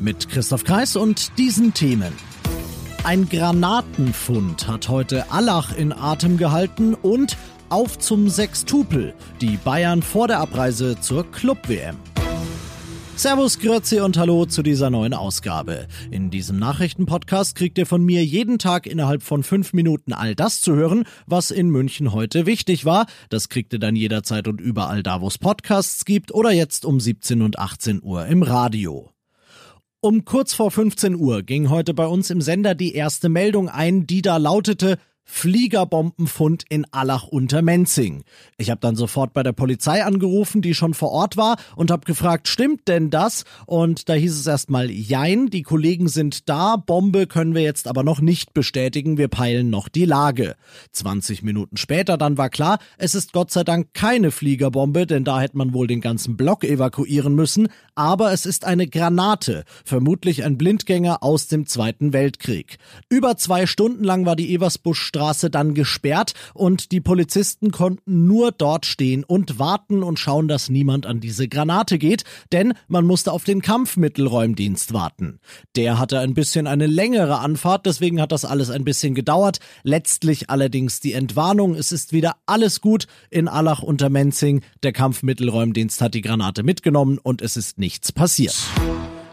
Mit Christoph Kreis und diesen Themen. Ein Granatenfund hat heute Allach in Atem gehalten und auf zum Sextupel, die Bayern vor der Abreise zur Club-WM. Servus, Grüezi und Hallo zu dieser neuen Ausgabe. In diesem Nachrichtenpodcast kriegt ihr von mir jeden Tag innerhalb von fünf Minuten all das zu hören, was in München heute wichtig war. Das kriegt ihr dann jederzeit und überall da, wo es Podcasts gibt oder jetzt um 17 und 18 Uhr im Radio. Um kurz vor 15 Uhr ging heute bei uns im Sender die erste Meldung ein, die da lautete, Fliegerbombenfund in Allach unter Menzing. Ich habe dann sofort bei der Polizei angerufen, die schon vor Ort war und habe gefragt, stimmt denn das? Und da hieß es erstmal Jein, die Kollegen sind da, Bombe können wir jetzt aber noch nicht bestätigen, wir peilen noch die Lage. 20 Minuten später dann war klar, es ist Gott sei Dank keine Fliegerbombe, denn da hätte man wohl den ganzen Block evakuieren müssen, aber es ist eine Granate, vermutlich ein Blindgänger aus dem Zweiten Weltkrieg. Über zwei Stunden lang war die Eversbusch Straße dann gesperrt und die Polizisten konnten nur dort stehen und warten und schauen, dass niemand an diese Granate geht, denn man musste auf den Kampfmittelräumdienst warten. Der hatte ein bisschen eine längere Anfahrt, deswegen hat das alles ein bisschen gedauert. Letztlich allerdings die Entwarnung, es ist wieder alles gut in Allach unter Menzing. Der Kampfmittelräumdienst hat die Granate mitgenommen und es ist nichts passiert.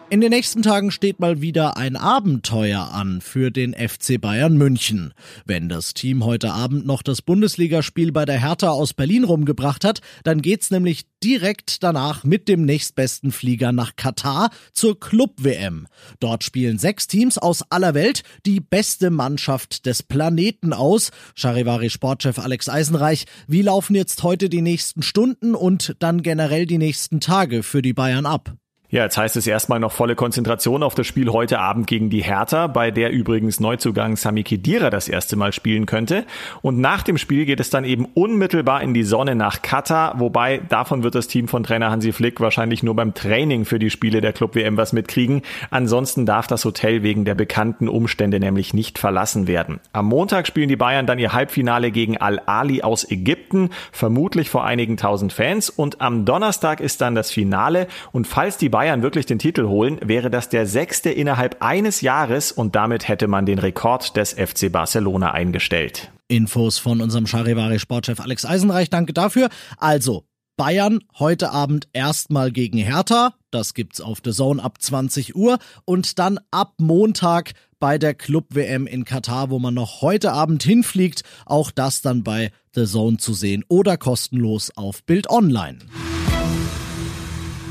In den nächsten Tagen steht mal wieder ein Abenteuer an für den FC Bayern München. Wenn das Team heute Abend noch das Bundesligaspiel bei der Hertha aus Berlin rumgebracht hat, dann geht's nämlich direkt danach mit dem nächstbesten Flieger nach Katar zur Club-WM. Dort spielen sechs Teams aus aller Welt die beste Mannschaft des Planeten aus. Charivari Sportchef Alex Eisenreich, wie laufen jetzt heute die nächsten Stunden und dann generell die nächsten Tage für die Bayern ab? Ja, jetzt heißt es erstmal noch volle Konzentration auf das Spiel heute Abend gegen die Hertha, bei der übrigens Neuzugang Sami Khedira das erste Mal spielen könnte. Und nach dem Spiel geht es dann eben unmittelbar in die Sonne nach Katar, wobei davon wird das Team von Trainer Hansi Flick wahrscheinlich nur beim Training für die Spiele der Club WM was mitkriegen. Ansonsten darf das Hotel wegen der bekannten Umstände nämlich nicht verlassen werden. Am Montag spielen die Bayern dann ihr Halbfinale gegen Al-Ali aus Ägypten, vermutlich vor einigen tausend Fans. Und am Donnerstag ist dann das Finale. Und falls die Bayern Bayern wirklich den Titel holen, wäre das der sechste innerhalb eines Jahres und damit hätte man den Rekord des FC Barcelona eingestellt. Infos von unserem Charivari Sportchef Alex Eisenreich, danke dafür. Also, Bayern heute Abend erstmal gegen Hertha, das gibt's auf The Zone ab 20 Uhr und dann ab Montag bei der Club WM in Katar, wo man noch heute Abend hinfliegt, auch das dann bei The Zone zu sehen oder kostenlos auf Bild Online.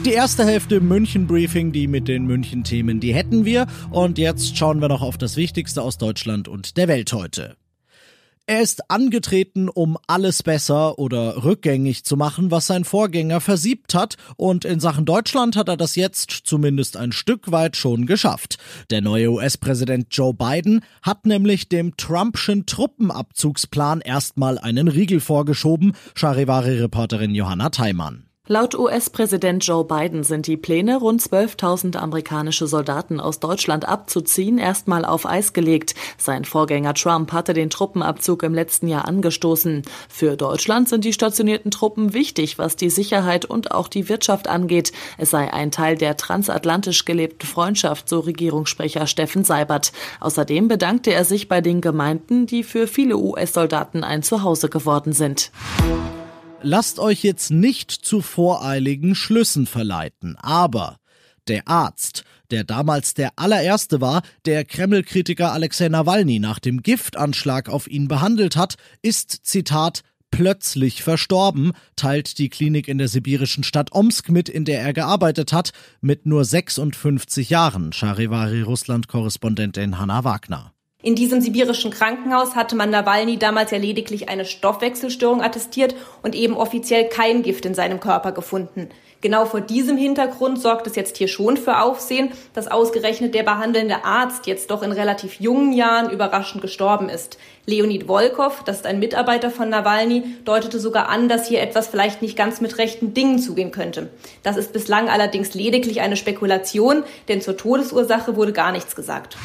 Die erste Hälfte München Briefing, die mit den München Themen, die hätten wir. Und jetzt schauen wir noch auf das Wichtigste aus Deutschland und der Welt heute. Er ist angetreten, um alles besser oder rückgängig zu machen, was sein Vorgänger versiebt hat, und in Sachen Deutschland hat er das jetzt zumindest ein Stück weit schon geschafft. Der neue US-Präsident Joe Biden hat nämlich dem Trumpschen Truppenabzugsplan erstmal einen Riegel vorgeschoben, Charivari-Reporterin Johanna Theimann. Laut US-Präsident Joe Biden sind die Pläne, rund 12.000 amerikanische Soldaten aus Deutschland abzuziehen, erstmal auf Eis gelegt. Sein Vorgänger Trump hatte den Truppenabzug im letzten Jahr angestoßen. Für Deutschland sind die stationierten Truppen wichtig, was die Sicherheit und auch die Wirtschaft angeht. Es sei ein Teil der transatlantisch gelebten Freundschaft, so Regierungssprecher Steffen Seibert. Außerdem bedankte er sich bei den Gemeinden, die für viele US-Soldaten ein Zuhause geworden sind. Lasst euch jetzt nicht zu voreiligen Schlüssen verleiten, aber der Arzt, der damals der allererste war, der Kreml-Kritiker Alexei Nawalny nach dem Giftanschlag auf ihn behandelt hat, ist, Zitat, plötzlich verstorben, teilt die Klinik in der sibirischen Stadt Omsk mit, in der er gearbeitet hat, mit nur 56 Jahren, Charivari Russland-Korrespondentin Hanna Wagner. In diesem sibirischen Krankenhaus hatte man Nawalny damals ja lediglich eine Stoffwechselstörung attestiert und eben offiziell kein Gift in seinem Körper gefunden. Genau vor diesem Hintergrund sorgt es jetzt hier schon für Aufsehen, dass ausgerechnet der behandelnde Arzt jetzt doch in relativ jungen Jahren überraschend gestorben ist. Leonid Volkov, das ist ein Mitarbeiter von Nawalny, deutete sogar an, dass hier etwas vielleicht nicht ganz mit rechten Dingen zugehen könnte. Das ist bislang allerdings lediglich eine Spekulation, denn zur Todesursache wurde gar nichts gesagt.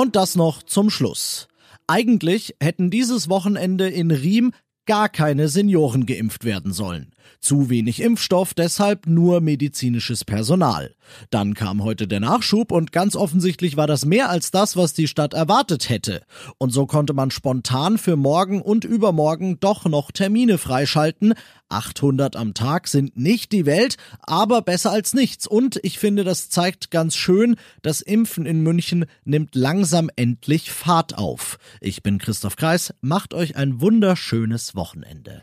Und das noch zum Schluss. Eigentlich hätten dieses Wochenende in Riem gar keine Senioren geimpft werden sollen. Zu wenig Impfstoff, deshalb nur medizinisches Personal. Dann kam heute der Nachschub und ganz offensichtlich war das mehr als das, was die Stadt erwartet hätte. Und so konnte man spontan für morgen und übermorgen doch noch Termine freischalten. 800 am Tag sind nicht die Welt, aber besser als nichts. Und ich finde, das zeigt ganz schön, das Impfen in München nimmt langsam endlich Fahrt auf. Ich bin Christoph Kreis, macht euch ein wunderschönes Wochenende.